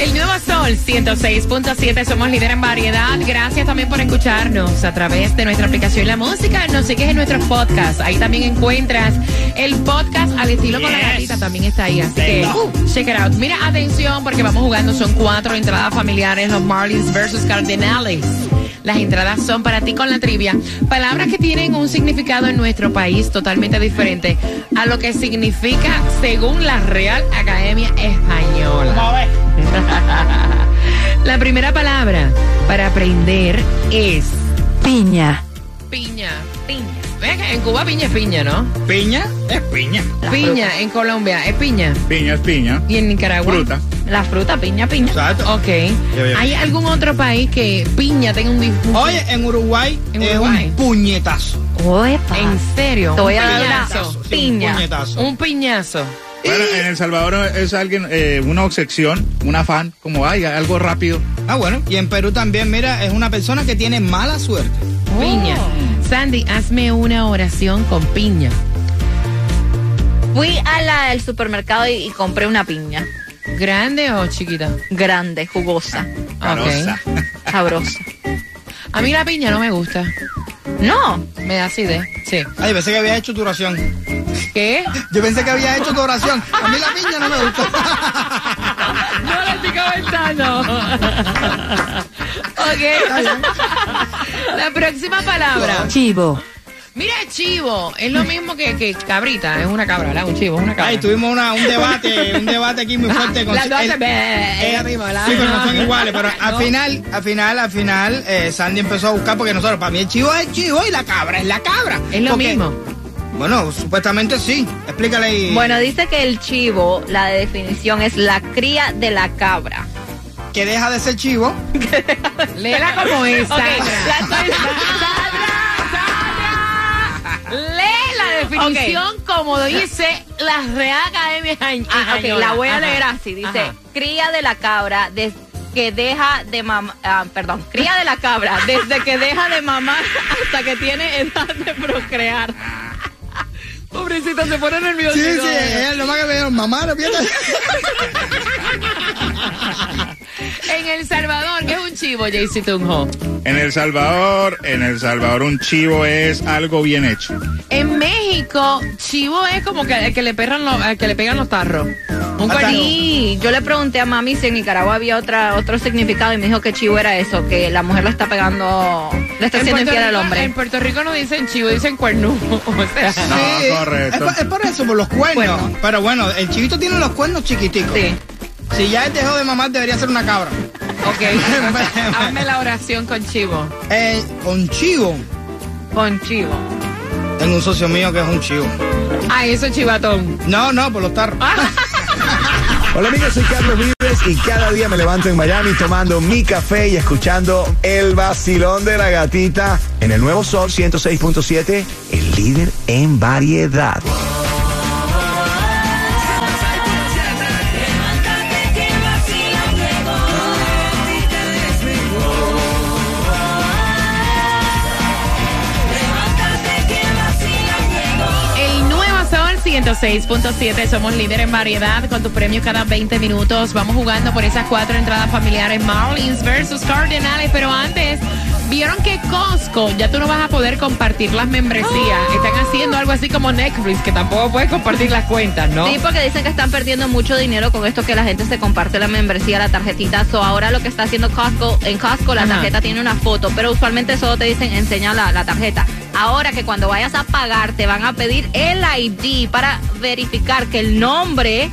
El nuevo Sol 106.7, somos líder en variedad. Gracias también por escucharnos a través de nuestra aplicación La Música. Nos sigues en nuestros podcasts. Ahí también encuentras el podcast al estilo con la Yes. gatita. También está ahí. Así que uh, check it out. Mira, atención, porque vamos jugando. Son cuatro entradas familiares: los Marlins versus Cardinals. Las entradas son para ti con la trivia. Palabras que tienen un significado en nuestro país totalmente diferente a lo que significa según la Real Academia Española. La primera palabra para aprender es Piña. Piña. Piña. En Cuba piña es piña, ¿no? Piña es piña. piña. En Colombia es piña. Piña es piña. Y en Nicaragua. Fruta. La fruta, piña, piña. Exacto. Ok. ¿Hay algún otro país que piña tenga un... di- un- Oye, en Uruguay En es Uruguay. un puñetazo. ¿En serio? Voy un a dar. Sí, un piña. puñetazo. Un piñazo. Bueno, en El Salvador es alguien, eh, una obsesión, un afán, como ay, algo rápido. Ah, bueno. Y en Perú también, mira, es una persona que tiene mala suerte. Piña. Sandy, hazme una oración con piña. Fui a la del supermercado y, y compré una piña. ¿Grande o chiquita? Grande, jugosa, Carosa. Ok. sabrosa. A mí la piña no me gusta. No. Me da acidez. Sí. Ay, pensé que había hecho tu oración. ¿Qué? Yo pensé que había hecho tu oración. A mí la piña no me gusta. Comentando. ok. La próxima palabra. Chivo. Mira, chivo. Es lo mismo que, que cabrita. Es una cabra, ¿verdad? Un chivo, es una cabra. Ay, tuvimos una- un debate, un debate aquí muy fuerte con Las dos el- se ve eh, arriba, ¿verdad? Sí, pero no son iguales. Pero al No. final, al final, al final, eh, Sandy empezó a buscar porque nosotros, para mí el chivo es el chivo y la cabra es la cabra. Es lo Porque- mismo. Bueno, supuestamente sí. Explícale ahí. Bueno, dice que el chivo, la de definición es la cría de la cabra. que deja de ser chivo. Léela como es, Sandra. la estoy- Lee la definición como dice la Real Academia Ah, ok, la voy a Ajá. leer así. Dice, Ajá. cría de la cabra desde que deja de mamar, perdón, cría de la cabra desde que deja de mamar hasta que tiene edad de procrear. Pobrecita, se pone nerviosa. Sí, sí, es lo más que me dieron mamá, ¿no piensas? En El Salvador, ¿qué es un chivo, Jaycee Tunjo? En El Salvador, en El Salvador un chivo es algo bien hecho. En México, chivo es como que, el que le perran los, al que le pegan los tarros. Un Ah, yo le pregunté a mami si en Nicaragua había otra otro significado y me dijo que chivo era eso, que la mujer lo está pegando, le está haciendo infiel al hombre. en Puerto Rico no dicen chivo, dicen cuernudo. O sea, No, Sí, correcto. Es, por- es por eso, por los cuernos. Pero bueno, el chivito tiene los cuernos chiquiticos. Sí. Si ya él dejó de mamar, debería ser una cabra. ok, hazme la oración con chivo. Eh, con chivo. Con chivo. Tengo un socio mío que es un chivo. Ay, eso es chivatón. No, no, por los tarros. Hola amigos, soy Carlos Vives y cada día me levanto en Miami tomando mi café y escuchando el vacilón de la gatita en el nuevo Sol 106.7, el líder en variedad. 106.7, somos líder en variedad con tus premios cada 20 minutos. Vamos jugando por esas cuatro entradas familiares. Marlins versus Cardinals, pero antes, vieron que Costco ya tú no vas a poder compartir las membresías. Están haciendo algo así como Netflix, que tampoco puedes compartir las cuentas, ¿no? Sí, porque dicen que están perdiendo mucho dinero con esto que la gente se comparte la membresía, la tarjetita. So, ahora lo que está haciendo Costco, en Costco la Ajá. tarjeta tiene una foto, pero usualmente solo te dicen enseña la, la tarjeta. Ahora que cuando vayas a pagar te van a pedir el ID para verificar que el nombre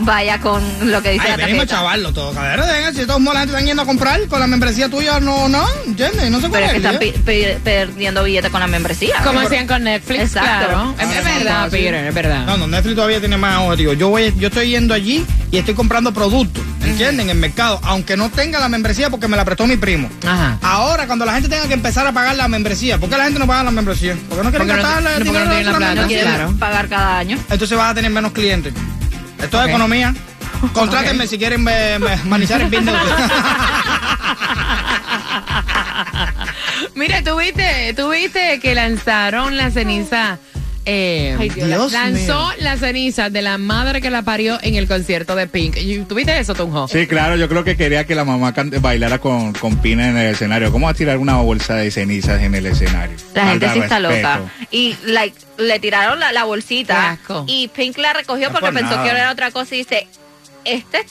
vaya con lo que dice Ay, la venimos a tarjeta. chavarlo todo, cabrón. Venga, Si todos modos la gente están yendo a comprar con la membresía tuya, no, no, ¿entiendes? No se Pero puede. es que están perdiendo billetes con la membresía. Como hacían con Netflix, Exacto. claro. Es, Ah, es verdad, sí. Peter, es verdad. No, no, Netflix todavía tiene más objetivo. Yo voy, yo estoy yendo allí y estoy comprando productos, ¿entienden? En el mercado, aunque no tenga la membresía porque me la prestó mi primo. Ajá. Ahora, cuando la gente tenga que empezar a pagar la membresía, ¿por qué la gente no paga la membresía? Porque no quieren Porque no- gastar no, no tienen la plata, no quieren claro. pagar cada año. Entonces vas a tener menos clientes. Esto es Ok. economía. Contrátenme si quieren eh, me- manizar el business. Mira, tú viste, tú viste que lanzaron la ceniza. Eh, Ay, Dios. Dios lanzó mío. la ceniza de la madre que la parió en el concierto de Pink. ¿Y ¿Tú viste eso, Tunjo? Sí, claro, yo creo que quería que la mamá cante- bailara con, con Pina en el escenario. ¿Cómo va a tirar una bolsa de cenizas en el escenario? La gente sí está loca. Y like, le tiraron la, bolsita y Pink la recogió No porque por pensó nada. que era otra cosa y dice, este...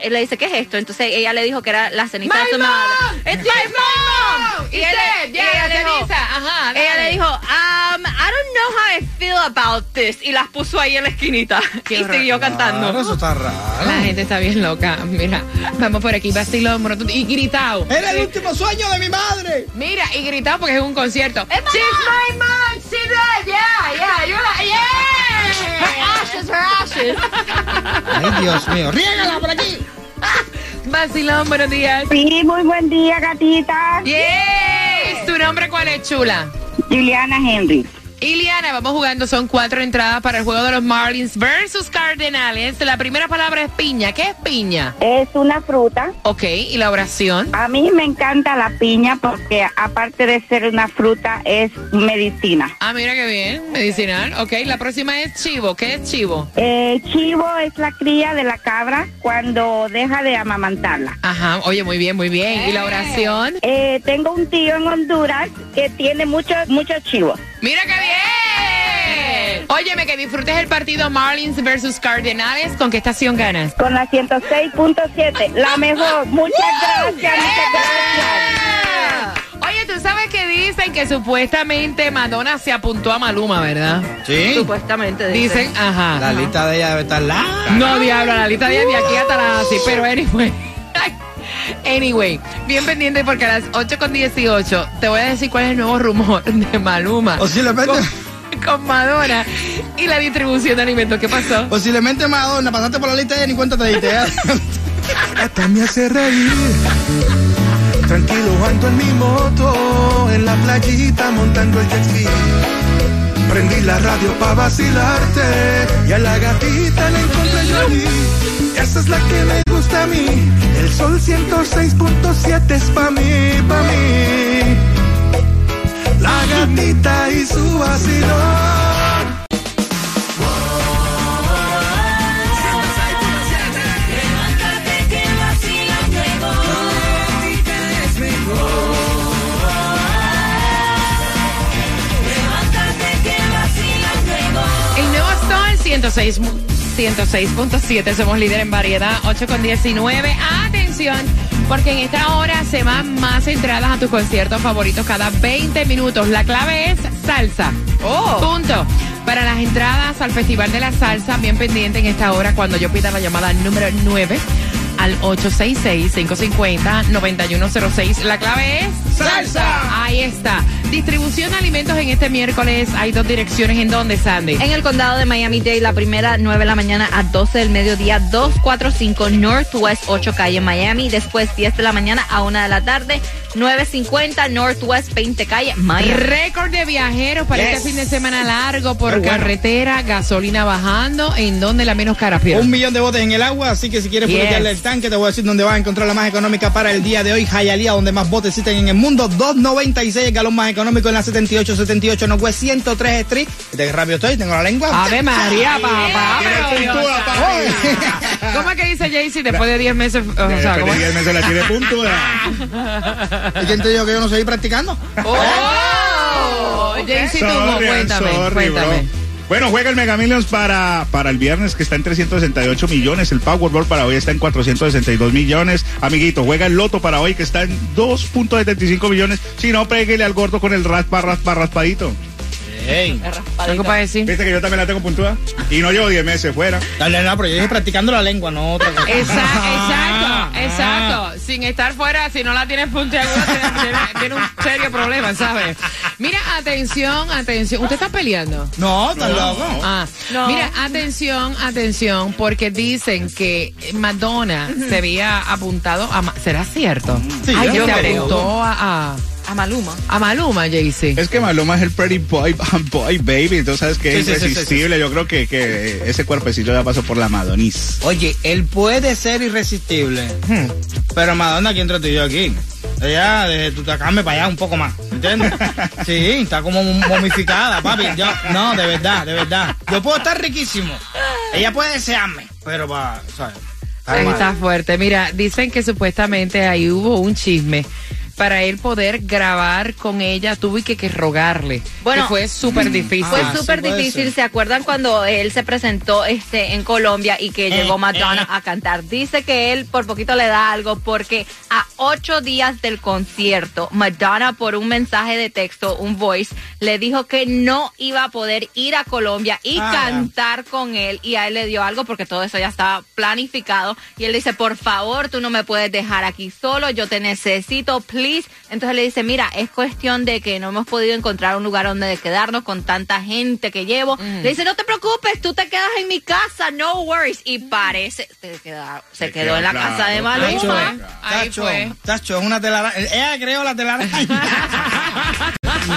Él le dice, ¿qué es esto? Entonces ella le dijo que era la ceniza de su madre. It's my mom! Y, él- y ella, le dijo, Ajá, ella le dijo, um, I don't know how I feel about this. Y las puso ahí en la esquinita. Qué y horror. siguió Claro, cantando. eso está raro. La gente está bien loca. Mira, vamos por aquí, vacilón, morotón, y gritado. Era el último sueño de mi madre. Mira, y gritado porque es un concierto. my She's my mom, she's it, yeah, yeah, you're like, yeah. Her ashes, her ashes. Ay, Dios mío. Riégala por aquí. Vacilón, buenos días. Sí, muy buen día, gatita. Yes. ¿Tu nombre cuál es, chula? Juliana Henry. Iliana, vamos jugando, son cuatro entradas para el juego de los Marlins versus Cardenales. La primera palabra es piña. ¿Qué es piña? Es una fruta. Ok, ¿y la oración? A mí me encanta la piña porque aparte de ser una fruta es medicina. Ah, mira qué bien, medicinal. Ok, la próxima es chivo. ¿Qué es chivo? Eh, chivo es la cría de la cabra cuando deja de amamantarla. Ajá, oye, muy bien, muy bien. ¿Y la oración? Eh, tengo un tío en Honduras que tiene muchos muchos chivos. ¡Mira qué bien! Óyeme, que disfrutes el partido Marlins versus Cardenales. ¿Con qué estación ganas? Con la 106.7, la mejor. Muchas gracias, muchas gracias. Oye, tú sabes que dicen que supuestamente Madonna se apuntó a Maluma, ¿verdad? Sí. Supuestamente. dice. Dicen, ajá. La lista de ella debe estar larga. No, diablo, la lista de de aquí hasta la así, pero anyway. Anyway, bien pendiente porque a las 8 con 18 te voy a decir cuál es el nuevo rumor de Maluma. Posiblemente, Con, con Madonna y la distribución de alimentos. ¿Qué pasó? posiblemente Madonna, pasaste por la lista y ya ni cuenta te diste. ¿eh? Hasta me hace reír. Tranquilo ando en mi moto, en la playita montando el jet ski. Prendí la radio pa' vacilarte y a la gatita la encontré yo allí. Esa es la que me gusta a mí. El sol 106.7 es pa' mí, pa' mí. La gatita y su vacilón. El nuevo Sol 106, 106.7, somos líder en variedad, 8 con 19. Atención, porque en esta hora se van más entradas a tus conciertos favoritos cada 20 minutos. La clave es salsa. Oh. Punto. Para las entradas al Festival de la Salsa, bien pendiente en esta hora cuando yo pida la llamada número 9 al 866-550-9106. La clave es ¡Salsa! Ahí está. Distribución de alimentos en este miércoles. Hay dos direcciones en donde, Sandy. En el condado de Miami-Dade, la primera 9 de la mañana a 12 del mediodía, 245 Northwest 8 calle Miami. Después 10 de la mañana a 1 de la tarde, 950 Northwest 20 calle Miami. Récord de viajeros para Yes. este fin de semana largo por bueno. carretera, gasolina bajando. ¿En donde la menos cara, Piero? Un millón de botes en el agua, así que si quieres Yes. fuletearle el tanque, te voy a decir dónde vas a encontrar la más económica para el día de hoy. Hialeah, donde más botes existen en el mundo. 2.96 el galón más económico en la 7878 no 103 Street. ¿De qué rápido estoy? Tengo la lengua. Ave María, papá. ¿Cómo es que dice Jaycee después de 10 meses? O sea, Después ¿cómo de es? 10 meses la tiene puntuda. ¿Y quién te dijo que yo no seguí practicando? ¡Oh! Jaycee I'm cuéntame, sorry, cuéntame. Bueno, juega el Mega Millions para, para el viernes que está en 368 millones. El Powerball para hoy está en 462 millones. Amiguito, juega el Loto para hoy que está en 2.75 millones. Si no, péguele al gordo con el raspa, raspa, raspadito. Ey. ¿Algo para decir? Viste que yo también la tengo puntuada. Y no llevo 10 meses fuera. Dale, no, pero yo dije practicando la lengua, no otra cosa. Exacto, exacto, exacto. Sin estar fuera, si no la tienes puntiaguda, tiene, tiene- un serio problema, ¿sabes? Mira, atención, atención. ¿Usted está peleando? No, estás loco. Ah, No. mira, atención, atención, porque dicen que Madonna se había apuntado a... ¿Será cierto? Sí, Ay, se creo. apuntó a, a, A Maluma. a Maluma, Jaycee. Es que Maluma es el pretty boy, boy baby. Entonces sabes que es Sí, sí, sí, sí, irresistible. Yo creo que, que ese cuerpecillo ya pasó por la Madonis. Oye, él puede ser irresistible. Hmm. Pero Madonna, tú y yo aquí. Ella, desde Tutacame para allá un poco más. ¿Entiendes? Sí, está como momificada, papi. Yo, no, de verdad, de verdad. Yo puedo estar riquísimo. Ella puede desearme, pero para, ¿sabes? Está fuerte. Mira, dicen que supuestamente ahí hubo un chisme. Para él poder grabar con ella, tuve que, que rogarle. Bueno, que fue súper difícil. Fue Ah, sí súper difícil. ser. ¿Se acuerdan cuando él se presentó este en Colombia y que llegó Madonna a cantar? Dice que él por poquito le da algo porque a ocho días del concierto, Madonna por un mensaje de texto, un voice, le dijo que no iba a poder ir a Colombia y Ah, cantar con él y a él le dio algo porque todo eso ya estaba planificado y él dice, por favor, tú no me puedes dejar aquí solo, yo te necesito, please. Entonces le dice, mira, es cuestión de que no hemos podido encontrar un lugar donde quedarnos con tanta gente que llevo. Le dice, no te preocupes, tú te quedas en mi casa, no worries. Y parece, se, queda- se Se quedó quedó en la claro, casa de Maluma. Ahí Tacho, fue. Tacho, es una telaraña. Ella creó la telaraña.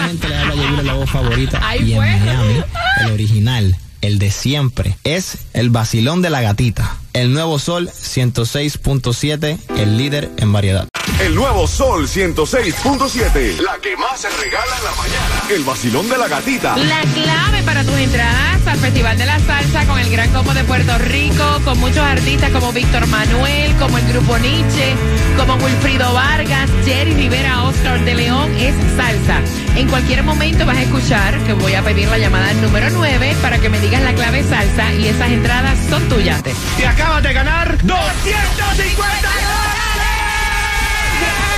Gente le habla Yegura, la voz favorita. Ahí y en fue. Miami, el original, el de siempre, es el vacilón de la gatita. El nuevo sol 106.7, el líder en variedad. El nuevo Sol 106.7. La que más se regala en la mañana. El vacilón de la gatita. La clave para tus entradas al Festival de la Salsa con el Gran Combo de Puerto Rico, con muchos artistas como Víctor Manuel, como el Grupo Nietzsche, como Wilfrido Vargas, Jerry Rivera, Oscar de León, es salsa. En cualquier momento vas a escuchar que voy a pedir la llamada número 9 para que me digas la clave salsa y esas entradas son tuyas. Te acabas de ganar 250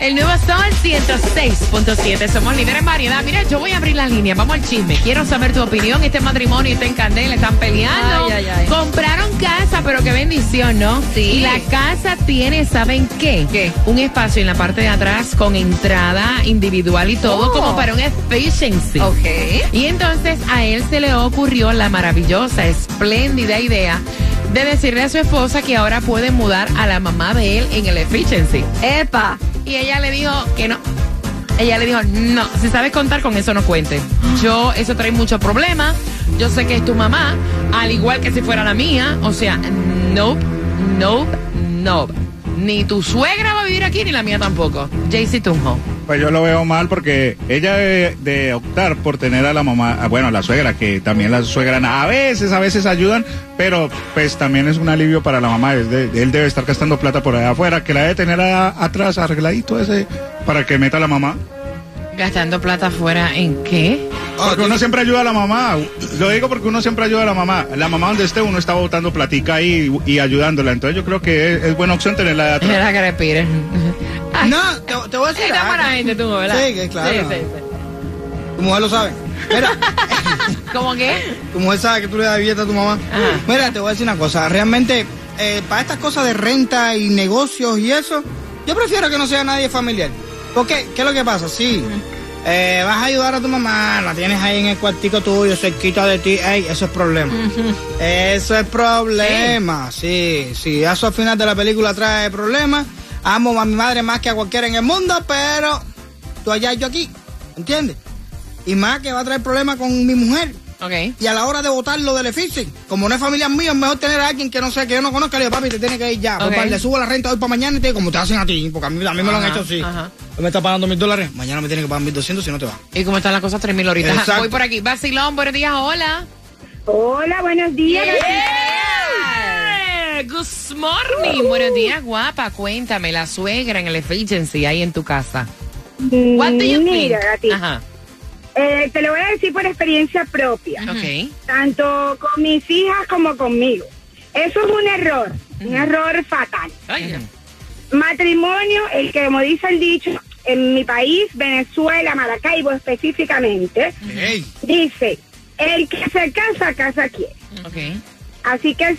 El nuevo Sol 106.7. Somos líderes en variedad. Mira, yo voy a abrir la línea. Vamos al chisme. Quiero saber tu opinión. Este matrimonio está en candela, están peleando. Ay, ay, ay. Compraron casa, pero qué bendición, ¿no? Sí. Y la casa tiene, ¿saben qué? ¿Qué? Un espacio en la parte de atrás con entrada individual y todo, Oh. como para un efficiency. Ok. Y entonces a él se le ocurrió la maravillosa, espléndida idea de decirle a su esposa que ahora puede mudar a la mamá de él en el efficiency. Epa. Y ella le dijo que no. Ella le dijo, no, si sabes contar con eso no cuente. Yo, eso trae mucho problema. Yo sé que es tu mamá, al igual que si fuera la mía. O sea, nope, nope, nope. Ni tu suegra va a vivir aquí, ni la mía tampoco. Jaycee Tunjo. Pues yo lo veo mal porque ella de, de optar por tener a la mamá, ah, bueno, a la suegra, que también la suegra a veces, a veces ayudan, pero pues también es un alivio para la mamá. es de- él debe estar gastando plata por allá afuera, que la debe tener a- atrás arregladito ese para que meta a la mamá. Gastando plata afuera en qué? Porque uno siempre ayuda a la mamá. Lo digo porque uno siempre ayuda a la mamá. La mamá donde esté, uno está botando platica ahí y, y ayudándola. Entonces yo creo que es, es buena opción tenerla de atrás. Que No, te, te voy a decir Está algo. buena gente tú, ¿verdad? Sí, que claro. Sí, sí, sí. Tu mujer lo sabe. Mira, ¿Cómo qué? tu mujer sabe que tú le das billete a tu mamá. Ajá. Mira, te voy a decir una cosa. Realmente, eh, para estas cosas de renta y negocios y eso, yo prefiero que no sea nadie familiar. Porque, ¿qué es lo que pasa? Sí, eh, vas a ayudar a tu mamá, la tienes ahí en el cuartico tuyo, cerquita de ti. Ey, eso es problema. Eso es problema. Sí, sí, eso al final de la película trae problemas. Amo a mi madre más que a cualquiera en el mundo, pero tú allá y yo aquí. ¿Entiendes? Y más que va a traer problemas con mi mujer. Ok. Y a la hora de votarlo del EFICI, como no es familia mía, es mejor tener a alguien que no sé, que yo no conozca, le digo, papi, te tiene que ir ya. Papá, le subo la renta hoy para mañana y te digo, como te hacen a ti, porque a mí, a mí me lo han hecho así. ajá. Me está pagando mil dólares, mañana me tiene que pagar mil doscientos si no te va. ¿Y cómo están las cosas? 3.000 ahorita. Ajá, Exacto. Voy por aquí. Vacilón, buenos días, hola. Hola, buenos días. Yeah. Good morning. Buenos días, guapa. Cuéntame, la suegra en el efficiency ahí en tu casa. What do you Mira, think? Ajá. Eh, te lo voy a decir por experiencia propia. Ok. Tanto con mis hijas como conmigo. Eso es un error, un error fatal. Matrimonio, el que como dice el dicho, en mi país, Venezuela, Maracaibo específicamente, dice, el que se casa, casa quiere. Ok. Así que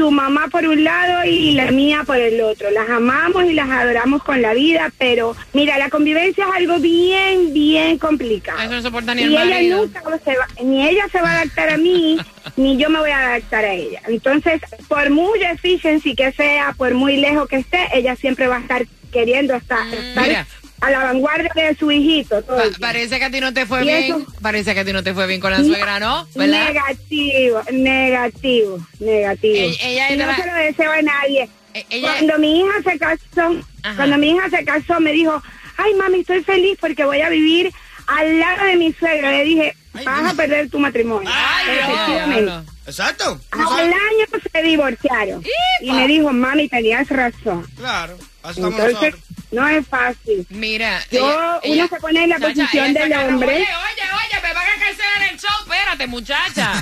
su mamá por un lado y la mía por el otro. Las amamos y las adoramos con la vida, pero mira, la convivencia es algo bien, bien complicado. Eso no soporta ni el y ella marido. nunca se va, ni ella se va a adaptar a mí, ni yo me voy a adaptar a ella. Entonces, por muy efficiency que sea, por muy lejos que esté, ella siempre va a estar queriendo estar, estar mira. A la vanguardia de su hijito. todo el Pa- parece que a ti no te fue Y bien. eso- Parece que a ti no te fue bien con la suegra, ¿no? ¿Verdad? Negativo, negativo, negativo. Ella- Y no la- se lo deseo a nadie. ella- Cuando mi hija se casó, cuando mi hija se casó, me dijo, ay mami, estoy feliz porque voy a vivir al lado de mi suegro. Le dije, vas a perder tu matrimonio. Efectivamente. Exacto. Al año se divorciaron. Y me dijo, mami, tenías razón. Claro. Entonces, no es fácil. Mira, Yo, ella- uno ella- se pone en la posición del hombre. Oye, oye, oye, me van a cancelar el show. Espérate, muchacha.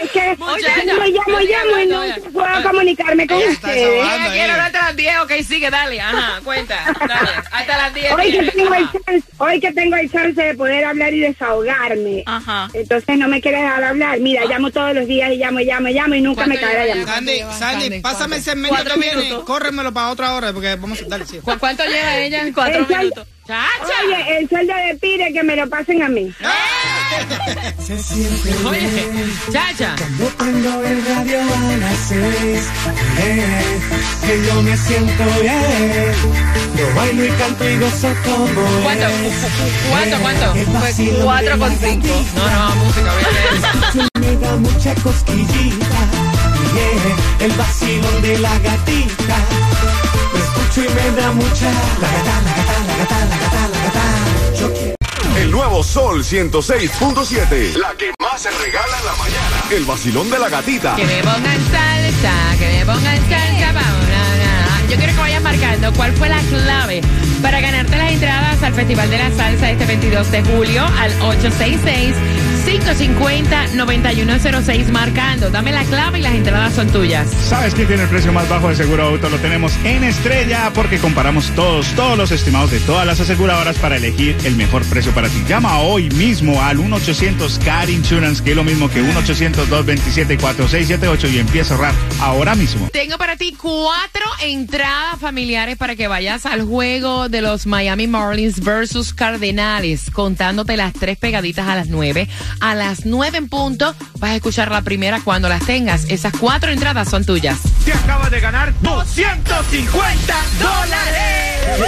Es que Muchacha, llamo, llamo, y no ya. puedo comunicarme con ustedes. Ella quiere hablarte a las 10, ok, sigue, dale. Ajá, cuenta. Dale, hasta las 10. Hoy que, tengo el chance, hoy que tengo el chance de poder hablar y desahogarme, entonces no me quieres dejar hablar. Mira, llamo todos los días y llamo, llamo, llamo y nunca me cae la llamada. Sandy, Sandy, pásame el segmento Cuatro minutos. Córremelo para otra hora porque vamos a darle sí. ¿Cuánto lleva ella? El sueldo- Oye, el sueldo de pide que me lo pasen a mí. Oye, chacha. Cuando prendo el radio a las seis, eh, que yo me siento bien. Yo bailo y canto y gozo como ¿Cuánto? es. ¿Cuánto, cuánto? El Fue vacilón cuatro con cinco. No, no, música, obviamente. Me da mucha cosquillita. Yeah, el vacilón de la gatita. Lo escucho y me da mucha. La gata, la gata, la gata, la gata, la gata. Yo quiero. El nuevo Sol 106.7. La que más se regala en la mañana. El vacilón de la gatita. Que me pongan salsa, que me pongan salsa, vamos. Yo quiero que vayas marcando cuál fue la clave para ganarte las entradas al Festival de la Salsa este 22 de julio al 866-550-9106 marcando. Dame la clave y las entradas son tuyas. ¿Sabes quién tiene el precio más bajo de seguro auto? Lo tenemos en Estrella porque comparamos todos, todos los estimados de todas las aseguradoras para elegir el mejor precio para ti. Llama hoy mismo al 1-800-CAR Insurance, que es lo mismo que 1-800-227-4678 y empieza a ahorrar ahora mismo. Tengo para ti cuatro entradas familiares para que vayas al juego de los Miami Marlins versus Cardenales, contándote las tres pegaditas a las nueve. A las nueve en punto vas a escuchar la primera cuando las tengas. Esas cuatro entradas son tuyas. Te acabas de ganar 250 dólares.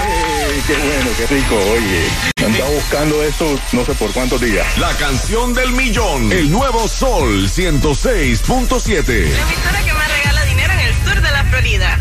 qué bueno, qué rico, oye. Andaba buscando eso no sé por cuántos días. La canción del millón. El nuevo Sol 106.7. La emisora que más regala dinero en el sur de la Florida.